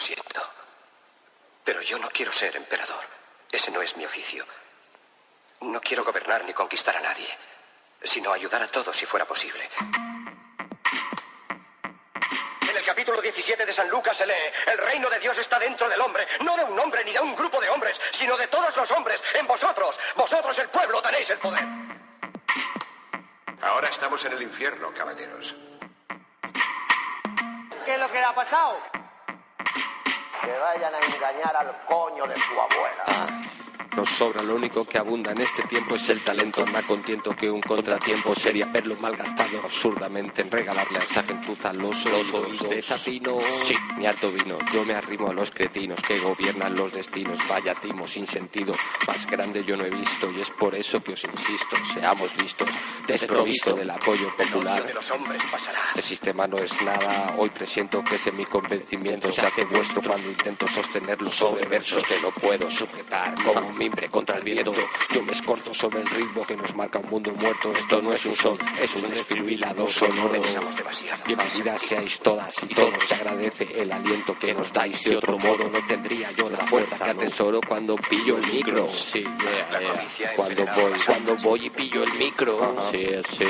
siento. Pero yo no quiero ser emperador. Ese no es mi oficio. No quiero gobernar ni conquistar a nadie, sino ayudar a todos si fuera posible. En el capítulo 17 de San Lucas se lee, el reino de Dios está dentro del hombre, no de un hombre ni de un grupo de hombres, sino de todos los hombres, en vosotros. Vosotros el pueblo tenéis el poder. Ahora estamos en el infierno, caballeros. ¿Qué es lo que le ha pasado? Que vayan a engañar al coño de su abuela. Nos sobra, lo único que abunda en este tiempo es el talento. Más contento que un contratiempo sería verlo malgastado absurdamente en regalarle a esa gentuza los, los oídos. Desafino. Sí, mi harto vino. Yo me arrimo a los cretinos que gobiernan los destinos. Vaya timo sin sentido. Más grande yo no he visto y es por eso que os insisto. Seamos listos. Desprovisto del apoyo popular. de los hombres pasará. Este sistema no es nada, hoy presiento que ese mi convencimiento se hace vuestro cuando intento sostenerlo sobre versos que no puedo sujetar como un contra el viento. Yo me escorzo sobre el ritmo que nos marca un mundo muerto. Esto no es un son, es un desfibrilado sonoro. Bienvenidas seáis todas y todos. Se agradece el aliento que nos dais. De otro modo no tendría yo la fuerza que atesoro cuando pillo el micro. Sí, yeah, Cuando voy, cuando voy y pillo el micro. Sí, sí.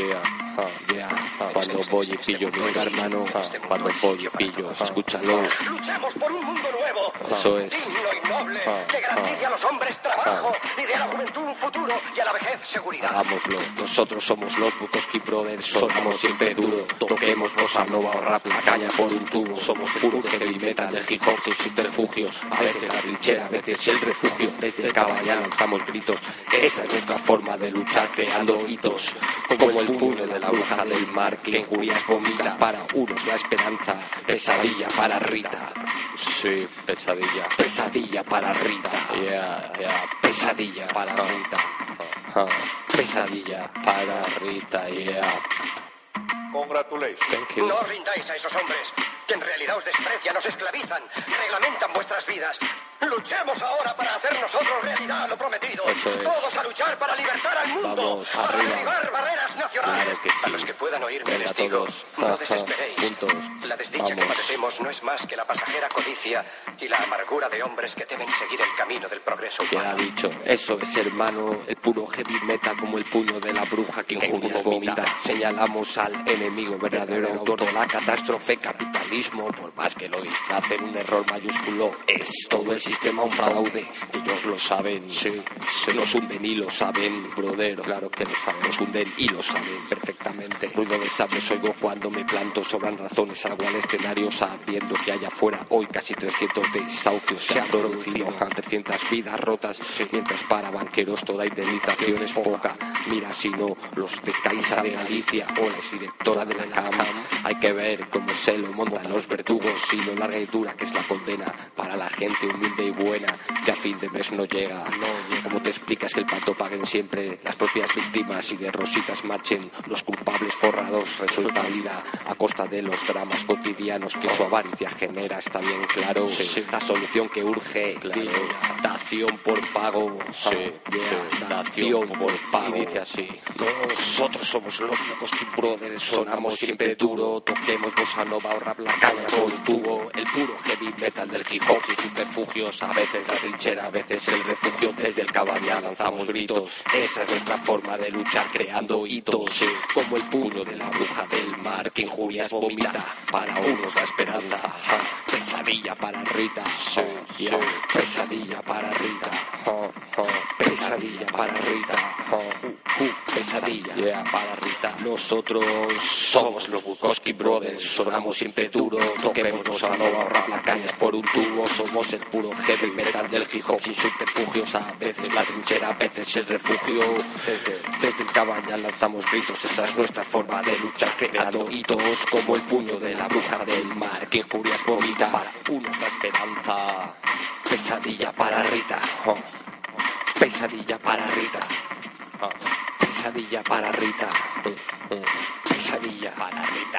Cuando voy y pillo el micro, hermano. Cuando voy y pillo, escúchalo. Luchemos por un mundo nuevo. Eso es. Digno y noble. Ah, Que garantice ah. a los hombres trabajo. Y dé a la juventud un futuro. Y a la vejez seguridad. Hagámoslo, nosotros somos los Bukowski Brothers, sonamos siempre duro, toquemos bossa nova o rap, la caña por un tubo, somos puro heavy metal del hip hop sin subterfugios, a veces la trinchera, a veces el refugio, desde el caballá lanzamos gritos, esa es nuestra forma de luchar creando hitos, como el puño de la bruja del mar que injurias vomita, para unos la esperanza, pesadilla para Rita, sí, pesadilla, pesadilla para Rita, yeah, yeah, pesadilla para Rita. Ah, Pesadilla para Rita, yeah. Congratulations. Thank you. No os rindáis a esos hombres, que en realidad os desprecian, os esclavizan, reglamentan vuestras vidas. Luchemos ahora para hacer nosotros realidad lo prometido. Eso es. Todos a luchar para libertar al mundo, Vamos, para arriba. derribar barreras nacionales. Claro que sí. A los que puedan oírme Venga, les digo, todos. no Ajá, desesperéis. juntos. La desdicha que padecemos no es más que la pasajera codicia y la amargura de hombres que temen seguir el camino del progreso Ya ha humano. dicho, eso es hermano, el puro heavy metal como el puño de la bruja que injuria vomita. Señalamos al enemigo verdadero autor de la catástrofe capitalismo, por más que lo disfracen un error mayúsculo, es todo el sistema un fraude. Ellos lo saben, sí, sí. Nos hunden y lo saben, brother, claro que lo saben. Nos hunden y lo saben perfectamente. Ruido de sables oigo cuando me planto, sobran razones, salgo al escenario sabiendo que allá afuera hoy casi 300 desahucios se han producido, a 300 vidas rotas, mientras para banqueros toda indemnización es poca. Mira si no, los de Caixa de Galicia o la exdirectora de la cama, hay que ver cómo se lo montan los verdugos y lo larga y dura que es la condena para la gente humilde y buena que a fin de mes no llega. ¿Cómo te explicas que el pato paguen siempre las propias víctimas y de rositas marchen los culpables forrados? Resulta vida a costa de los dramas cotidianos que su avaricia genera, está bien claro. La solución que urge, claro. dación por pago. Sí, dación por pago. Y dice así. Nosotros somos los Bukowski Brothers, sonamos siempre duro, toquemos bossa nova o rap la caña tubo, el puro heavy metal del hip hop sin subterfugios, a veces la trinchera, a veces el refugio, desde el cabaña lanzamos gritos, esa es nuestra forma de luchar creando hitos, como el puño de la bruja del mar que injurias vomita, para unos la esperanza, pesadilla para Rita, pesadilla para Rita, pesadilla para Rita, pesadilla para Rita. Nosotros somos los Bukowski Brothers, sonamos siempre duro, toquemos a nova, rap la cañas por un tubo, somos el puro heavy metal del hip hop sin subterfugios, a veces la trinchera, a veces el refugio. Desde, desde el cabaña lanzamos gritos, esta es nuestra forma de luchar, creando hitos como el puño de la bruja del mar, que injurias vomita, para unos la esperanza, pesadilla para Rita, oh. pesadilla para Rita. Oh. Pesadilla para Rita. Pesadilla para Rita.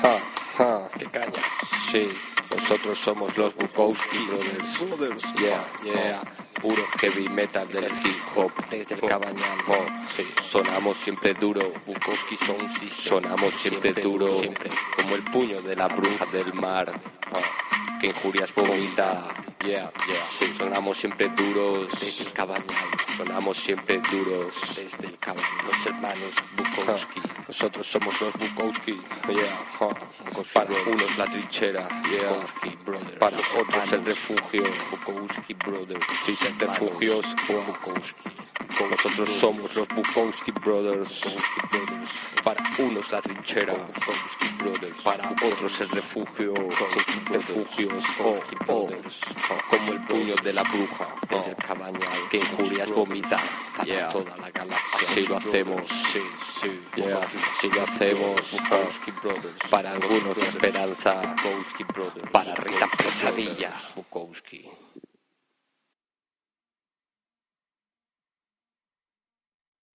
Ja, ja, qué caña. Sí. Nosotros somos los Bukowski Brothers. Yeah, yeah. Puro heavy metal del hip hop. Desde el cabañal. Oh, sí. Sonamos siempre duro. Bukowski son sí. Sonamos siempre duro. Como el puño de la bruja del mar. Oh, que injurias vomita. Yeah, yeah. Sí, sonamos siempre duros. Desde el cabañal. Sonamos siempre duros. Desde el cabañal. Los hermanos Bukowski. Nosotros somos los Bukowski. Yeah. Oh, Para unos la trinchera. Yeah. Bukowski Brothers. Para otros el refugio. Bukowski Brothers. Sí, refugios. Bukowski. Nosotros somos los Bukowski Brothers. Para unos la trinchera. Para otros el refugio. Refugios. Como el puño de la bruja. Desde el cabañal. Que injurias vomita. Para toda la galaxia. Así lo hacemos. Sí, sí. Así lo hacemos. Para algunos la esperanza. Para Rita Pesadilla. Bukowski.